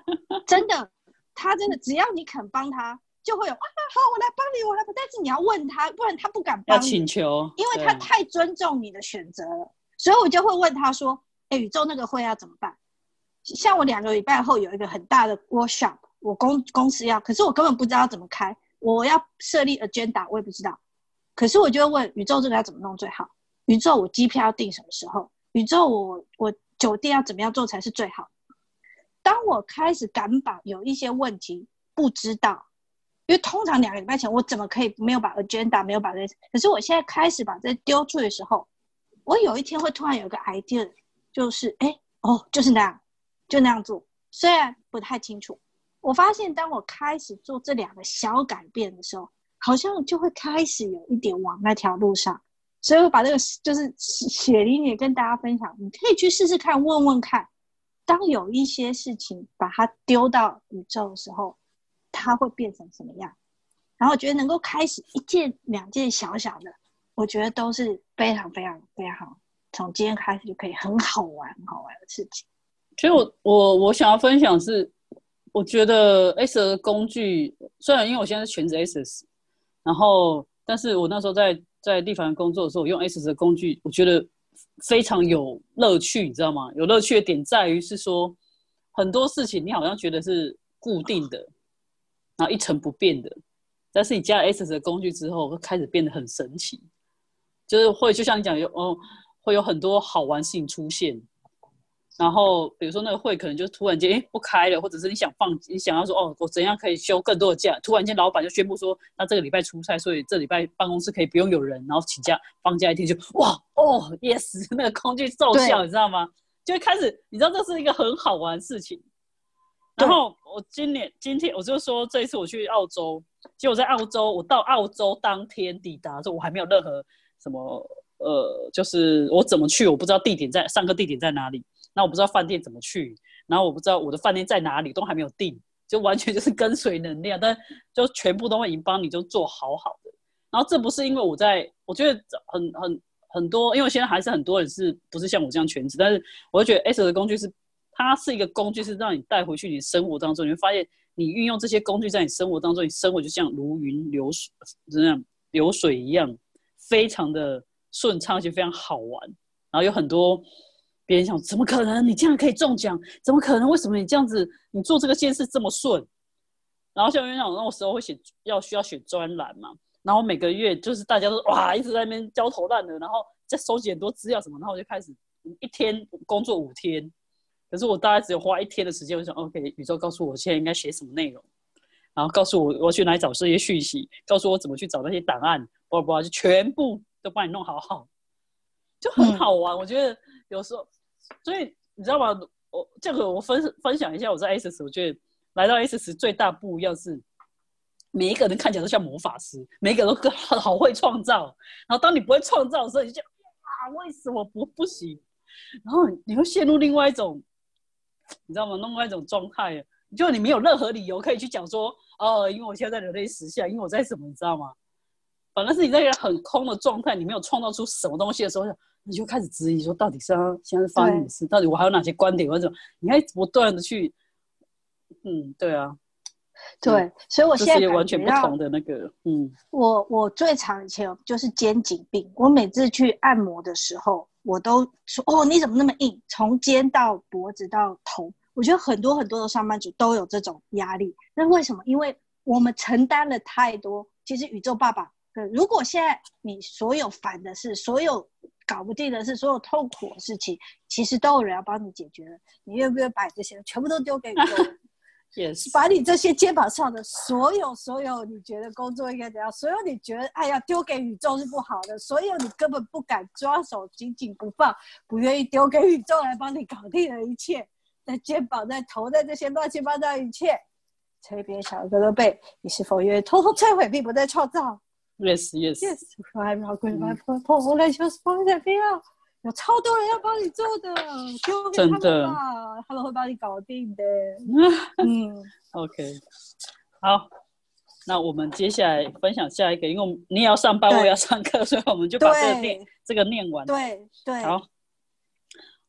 真的，他真的只要你肯帮他，就会有啊，好，我来帮你，我来帮。但是你要问他，不然他不敢帮。要请求，因为他太尊重你的选择了，所以我就会问他说：“哎，宇宙那个会要怎么办？”像我两个礼拜后有一个很大的 workshop，我公公司要，可是我根本不知道怎么开，我要设立 agenda，我也不知道。可是我就会问宇宙这个要怎么弄最好？宇宙我机票要订什么时候？宇宙我我酒店要怎么样做才是最好？当我开始敢把有一些问题不知道，因为通常两个礼拜前我怎么可以没有把 agenda 没有把这？可是我现在开始把这丢出的时候，我有一天会突然有一个 idea，就是哎哦就是那样，就那样做。虽然不太清楚，我发现当我开始做这两个小改变的时候。好像就会开始有一点往那条路上，所以我把这个就是雪梨也跟大家分享，你可以去试试看，问问看，当有一些事情把它丢到宇宙的时候，它会变成什么样？然后我觉得能够开始一件两件小小的，我觉得都是非常非常非常好，从今天开始就可以很好玩很好玩的事情。其实我我我想要分享是，我觉得 S 的工具，虽然因为我现在是全职 S。然后，但是我那时候在在地方工作的时候，我用 S 的工具，我觉得非常有乐趣，你知道吗？有乐趣的点在于是说，很多事情你好像觉得是固定的，然后一成不变的，但是你加了 S 的工具之后，会开始变得很神奇，就是会就像你讲有哦，会有很多好玩事情出现。然后，比如说那个会可能就突然间哎不开了，或者是你想放，你想要说哦，我怎样可以休更多的假？突然间老板就宣布说，那这个礼拜出差，所以这礼拜办公室可以不用有人，然后请假放假一天就哇哦，yes，那个空气奏效，你知道吗？就会开始，你知道这是一个很好玩的事情。然后我今年今天我就说这一次我去澳洲，结果在澳洲，我到澳洲当天抵达的我还没有任何什么呃，就是我怎么去，我不知道地点在上课地点在哪里。那我不知道饭店怎么去，然后我不知道我的饭店在哪里，都还没有定，就完全就是跟随能量，但就全部都会已经帮你就做好好的。然后这不是因为我在，我觉得很很很多，因为现在还是很多人是不是像我这样全职，但是我就觉得 S 的工具是它是一个工具，是让你带回去你生活当中，你会发现你运用这些工具在你生活当中，你生活就像如云流水这样流水一样，非常的顺畅，而且非常好玩，然后有很多。别人想怎么可能？你这样可以中奖？怎么可能？为什么你这样子？你做这个件事这么顺？然后像院长那时候会写要需要写专栏嘛，然后每个月就是大家都哇一直在那边焦头烂额，然后再收集很多资料什么，然后我就开始一天工作五天，可是我大概只有花一天的时间，我想 OK，宇宙告诉我现在应该写什么内容，然后告诉我我去哪里找这些讯息，告诉我怎么去找那些档案，不不就全部都帮你弄好好，就很好玩。我觉得有时候。所以你知道吗？我这个我分分享一下，我在 S，我觉得来到 S 最大不一样是，每一个人看起来都像魔法师，每一个都好好会创造。然后当你不会创造的时候，你就哇，为什么不不行？然后你会陷入另外一种，你知道吗？另外一种状态，就你没有任何理由可以去讲说，哦，因为我现在在人类实相，因为我在什么，你知道吗？反正是你在一个很空的状态，你没有创造出什么东西的时候。你就开始质疑说，到底是现在发生什么事？到底我还有哪些观点或者你还不断的去，嗯，对啊，对，所以我现在完全不同的那个，嗯，我我最常以前就是肩颈病，我每次去按摩的时候，我都说，哦，你怎么那么硬？从肩到脖子到头，我觉得很多很多的上班族都有这种压力。那为什么？因为我们承担了太多。其实宇宙爸爸，如果现在你所有烦的事，所有搞不定的是所有痛苦的事情，其实都有人要帮你解决了。你愿不愿意把这些全部都丢给宇宙？也是把你这些肩膀上的所有所有你觉得工作应该怎样，所有你觉得哎呀丢给宇宙是不好的，所有你根本不敢抓手紧紧不放，不愿意丢给宇宙来帮你搞定的一切，在肩膀在头在这些乱七八糟一切，吹别小哥的背，你是否愿意偷偷摧毁并不再创造？Yes, yes. Yes, I'm not going to my phone. 我来就是放在不要，有超多人要帮你做的，丢给他们真的吧，他们会帮你搞定的。嗯，OK，好，那我们接下来分享下一个，因为我们你也要上班，我也要上课，所以我们就把这个念这个念完。对对，好，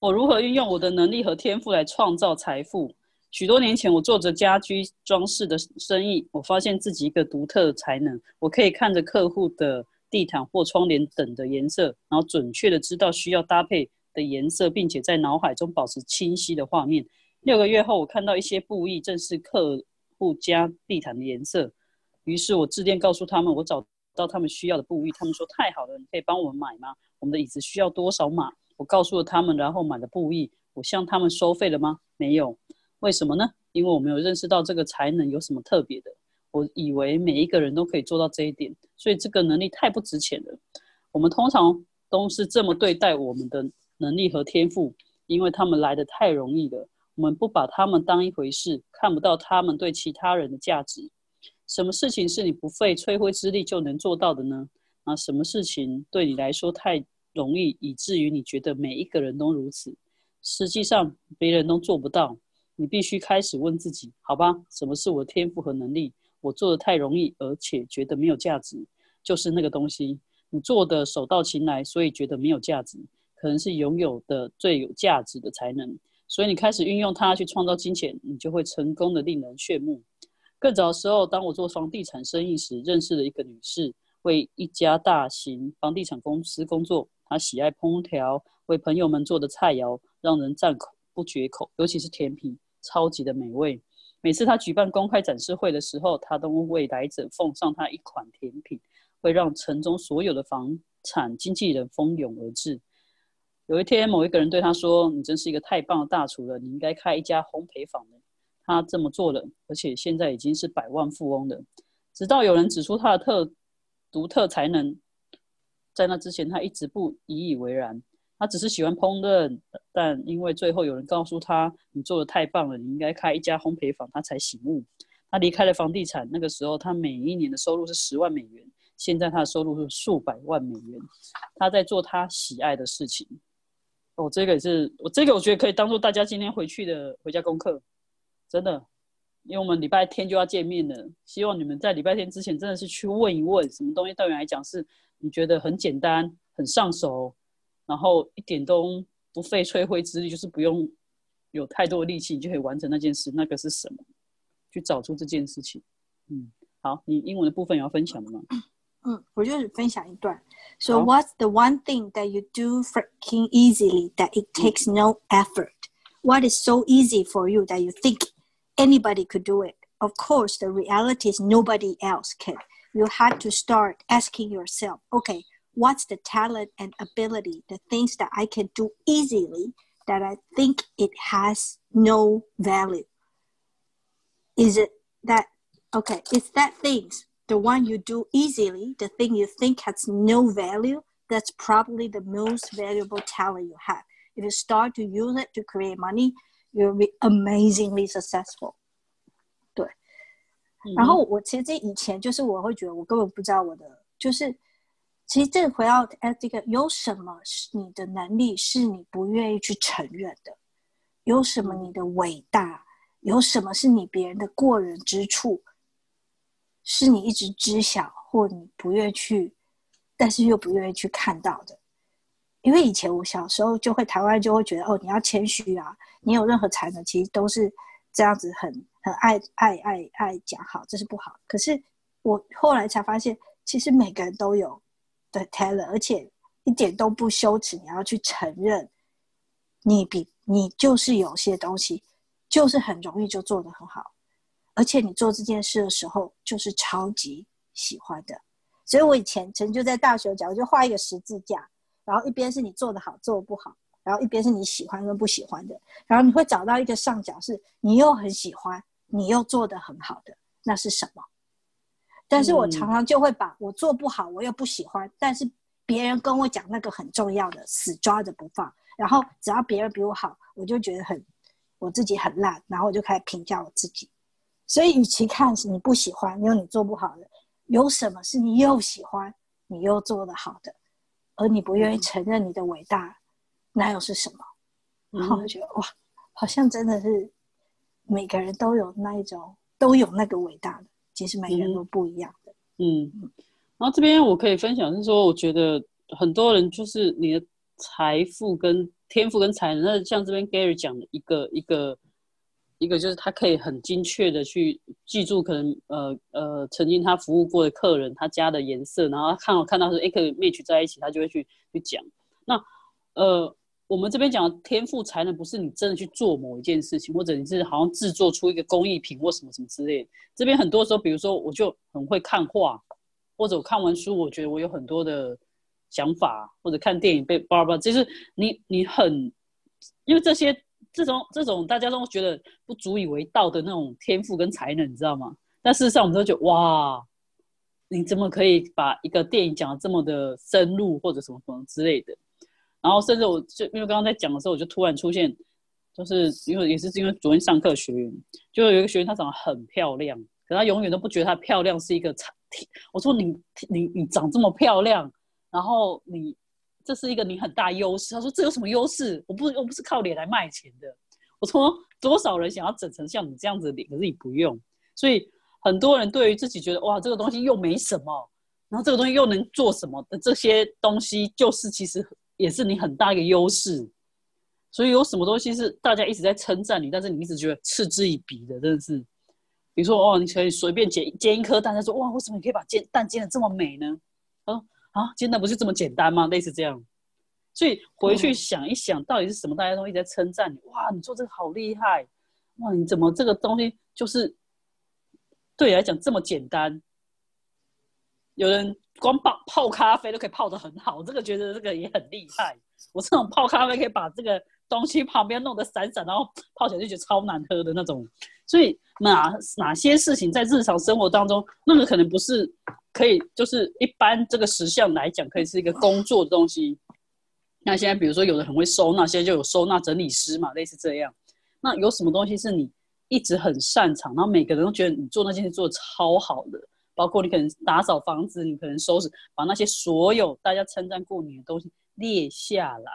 我如何运用我的能力和天赋来创造财富？许多年前，我做着家居装饰的生意，我发现自己一个独特的才能，我可以看着客户的地毯或窗帘等的颜色，然后准确的知道需要搭配的颜色，并且在脑海中保持清晰的画面。六个月后，我看到一些布艺正是客户家地毯的颜色，于是我致电告诉他们，我找到他们需要的布艺，他们说太好了，你可以帮我们买吗？我们的椅子需要多少码？我告诉了他们，然后买了布艺。我向他们收费了吗？没有。为什么呢？因为我没有认识到这个才能有什么特别的。我以为每一个人都可以做到这一点，所以这个能力太不值钱了。我们通常都是这么对待我们的能力和天赋，因为他们来的太容易了。我们不把他们当一回事，看不到他们对其他人的价值。什么事情是你不费吹灰之力就能做到的呢？啊，什么事情对你来说太容易，以至于你觉得每一个人都如此？实际上，别人都做不到。你必须开始问自己：好吧，什么是我的天赋和能力？我做的太容易，而且觉得没有价值，就是那个东西。你做的手到擒来，所以觉得没有价值，可能是拥有的最有价值的才能。所以你开始运用它去创造金钱，你就会成功的令人炫目。更早的时候，当我做房地产生意时，认识了一个女士，为一家大型房地产公司工作。她喜爱烹调，为朋友们做的菜肴让人赞口不绝口，尤其是甜品，超级的美味。每次他举办公开展示会的时候，他都为来者奉上他一款甜品，会让城中所有的房产经纪人蜂拥而至。有一天，某一个人对他说：“你真是一个太棒的大厨了，你应该开一家烘焙坊的。”他这么做了，而且现在已经是百万富翁了。直到有人指出他的特独特才能，在那之前，他一直不以以为然。他只是喜欢烹饪，但因为最后有人告诉他：“你做的太棒了，你应该开一家烘焙坊。”他才醒悟。他离开了房地产，那个时候他每一年的收入是十万美元，现在他的收入是数百万美元。他在做他喜爱的事情。哦，这个也是我这个我觉得可以当做大家今天回去的回家功课。真的，因为我们礼拜天就要见面了，希望你们在礼拜天之前真的是去问一问，什么东西对你来讲是你觉得很简单、很上手，然后一点都不费吹灰之力，就是不用有太多的力气，你就可以完成那件事。那个是什么？去找出这件事情。嗯，好，你英文的部分也要分享的吗？嗯，我就是分享一段。So what's the one thing that you do freaking easily that it takes no effort? What is so easy for you that you think anybody could do it? Of course, the reality is nobody else can. You had to start asking yourself, okay, what's the talent and ability, the things that I can do easily that I think it has no value? Is it that okay, is that things the one you do easily, the thing you think has no value, that's probably the most valuable talent you have. If you start to use it to create money, you'll be amazingly successful. 对，然后我其实这以前就是我会觉得我根本不知道我的，就是 其实这回到哎这个有什么是你的能力是你不愿意去承认的，有什么你的伟大，有什么是你别人的过人之处，是你一直知晓或你不愿意去，但是又不愿意去看到的。因为以前我小时候就会，台湾就会觉得哦，你要谦虚啊，你有任何才能，其实都是这样子很很爱爱爱爱讲好，这是不好。可是我后来才发现，其实每个人都有的 talent，而且一点都不羞耻，你要去承认，你比你就是有些东西，就是很容易就做得很好，而且你做这件事的时候，就是超级喜欢的。所以我以前曾经就在大学讲，我就画一个十字架。然后一边是你做的好，做的不好，然后一边是你喜欢跟不喜欢的，然后你会找到一个上角是你又很喜欢，你又做的很好的，那是什么？但是我常常就会把我做不好，我又不喜欢，但是别人跟我讲那个很重要的，死抓着不放，然后只要别人比我好，我就觉得很我自己很烂，然后我就开始评价我自己。所以，与其看是你不喜欢，因为你做不好的，有什么是你又喜欢，你又做得好的？而你不愿意承认你的伟大，那又是什么？然后我觉得哇，好像真的是每个人都有那一种，都有那个伟大的，其实每个人都不一样的。嗯，然后这边我可以分享是说，我觉得很多人就是你的财富跟天赋跟才能，那像这边 Gary 讲的一个一个一个，就是他可以很精确的去记住可能呃呃曾经他服务过的客人他家的颜色，然后看我看到是哎可以 match 在一起，他就会去去讲。那呃我们这边讲的天赋才能，不是你真的去做某一件事情，或者你是好像制作出一个工艺品或什么什么之类。这边很多时候，比如说我就很会看画，或者我看完书，我觉得我有很多的想法，或者看电影被叭叭，就是你你很，因为这些这种这种大家都觉得不足以为道的那种天赋跟才能，你知道吗？但事实上我们都觉得哇，你怎么可以把一个电影讲的这么的深入，或者什么什么之类的？然后甚至我就因为刚刚在讲的时候，我就突然出现，就是因为也是因为昨天上课学员，就有一个学员她长得很漂亮，可她永远都不觉得她漂亮是一个差。我说你你你长这么漂亮，然后你这是一个你很大优势。他说这有什么优势？我不我不是靠脸来卖钱的。我说多少人想要整成像你这样子的脸，可是你不用。所以很多人对于自己觉得哇这个东西又没什么，然后这个东西又能做什么的这些东西，就是其实。也是你很大一个优势，所以有什么东西是大家一直在称赞你，但是你一直觉得嗤之以鼻的，真的是。比如说，哦，你可以随便煎煎一颗蛋，他说，哇，为什么你可以把煎蛋煎的这么美呢？他说，啊，煎蛋不是这么简单吗？类似这样。所以回去想一想，到底是什么？大家都一直在称赞你，哇，你做这个好厉害，哇，你怎么这个东西就是对你来讲这么简单？有人。光泡泡咖啡都可以泡得很好，这个觉得这个也很厉害。我这种泡咖啡可以把这个东西旁边弄得闪闪，然后泡起来就觉得超难喝的那种。所以哪哪些事情在日常生活当中，那个可能不是可以，就是一般这个实相来讲，可以是一个工作的东西。那现在比如说有的很会收纳，现在就有收纳整理师嘛，类似这样。那有什么东西是你一直很擅长，然后每个人都觉得你做那件事做的超好的？包括你可能打扫房子，你可能收拾，把那些所有大家称赞过你的东西列下来，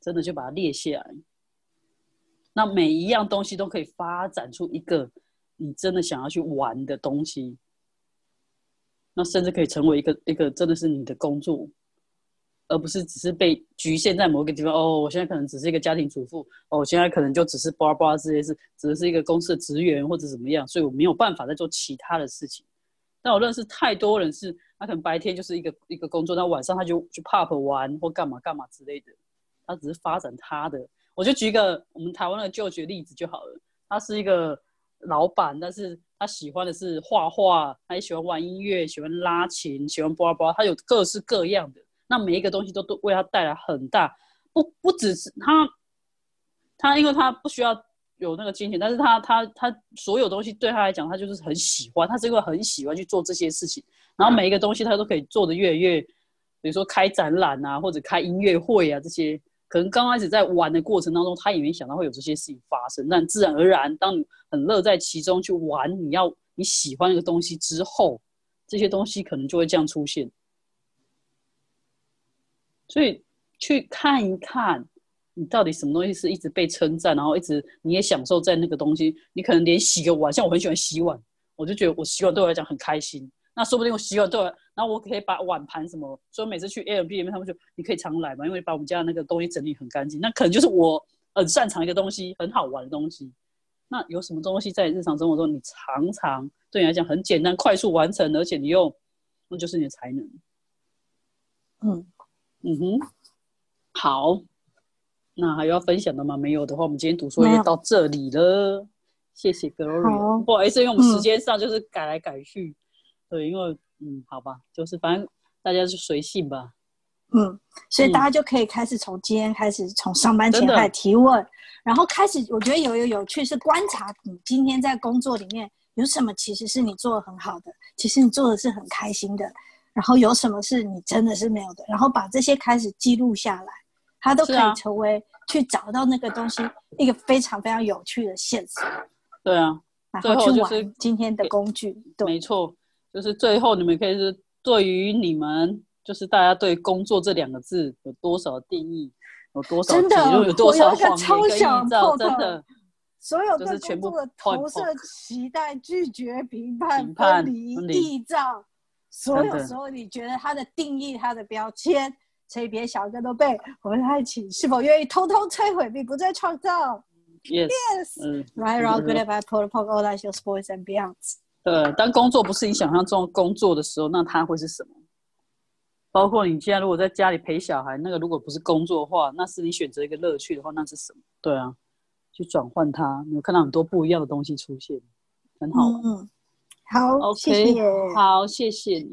真的就把它列下来。那每一样东西都可以发展出一个你真的想要去玩的东西，那甚至可以成为一个一个真的是你的工作，而不是只是被局限在某个地方。哦，我现在可能只是一个家庭主妇，哦，我现在可能就只是叭叭这些事，只是一个公司的职员或者怎么样，所以我没有办法再做其他的事情。但我认识太多人是，他可能白天就是一个一个工作，那晚上他就去 pub 玩或干嘛干嘛之类的，他只是发展他的。我就举一个我们台湾的就举例子就好了，他是一个老板，但是他喜欢的是画画，他也喜欢玩音乐，喜欢拉琴，喜欢叭叭，他有各式各样的，那每一个东西都都为他带来很大，不不只是他，他因为他不需要。有那个金钱，但是他他他所有东西对他来讲，他就是很喜欢，他是因为很喜欢去做这些事情，然后每一个东西他都可以做的越来越，比如说开展览啊，或者开音乐会啊这些，可能刚开始在玩的过程当中，他也没想到会有这些事情发生，但自然而然，当你很乐在其中去玩，你要你喜欢一个东西之后，这些东西可能就会这样出现，所以去看一看。你到底什么东西是一直被称赞，然后一直你也享受在那个东西？你可能连洗个碗，像我很喜欢洗碗，我就觉得我洗碗对我来讲很开心。那说不定我洗碗对我，然后我可以把碗盘什么，所以每次去 A M B 里面，他们就你可以常来嘛，因为把我们家那个东西整理很干净。那可能就是我很擅长一个东西，很好玩的东西。那有什么东西在日常生活中你常常对你来讲很简单、快速完成，而且你又那就是你的才能。嗯嗯哼，好。那还要分享的吗？没有的话，我们今天读书也到这里了。谢谢 Gloria。不好意思，因为我们时间上就是改来改去。对，因为嗯，好吧，就是反正大家就随性吧。嗯，所以大家就可以开始从今天开始，从上班前开始提问，然后开始，我觉得有有有趣是观察你今天在工作里面有什么其实是你做的很好的，其实你做的是很开心的，然后有什么是你真的是没有的，然后把这些开始记录下来。它都可以成为去找到那个东西一个非常非常有趣的线索。对啊，然后去玩今天的工具。没错，就是最后你们可以是对于你们就是大家对工作这两个字有多少定义？有多少真的，有多少个超小臆造，report 真的。所有对就是全部工作的投射、期待、拒绝、评判、分离、分离臆造，所有时候你觉得它的定义、它的标签，所以别小哥都被我们在一起是否愿意通通摧毁并不再创造 Yes，？Yes。嗯，Right, wrong, 嗯 good, bad, protocol, all that your boys and beyonds。对，当工作不是你想象中的工作的时候，那它会是什么？包括你现在如果在家里陪小孩，那个如果不是工作的话，那是你选择一个乐趣的话，那是什么？对啊，去转换它，你有看到很多不一样的东西出现，很好玩。嗯，好 OK，谢谢。好，谢谢你。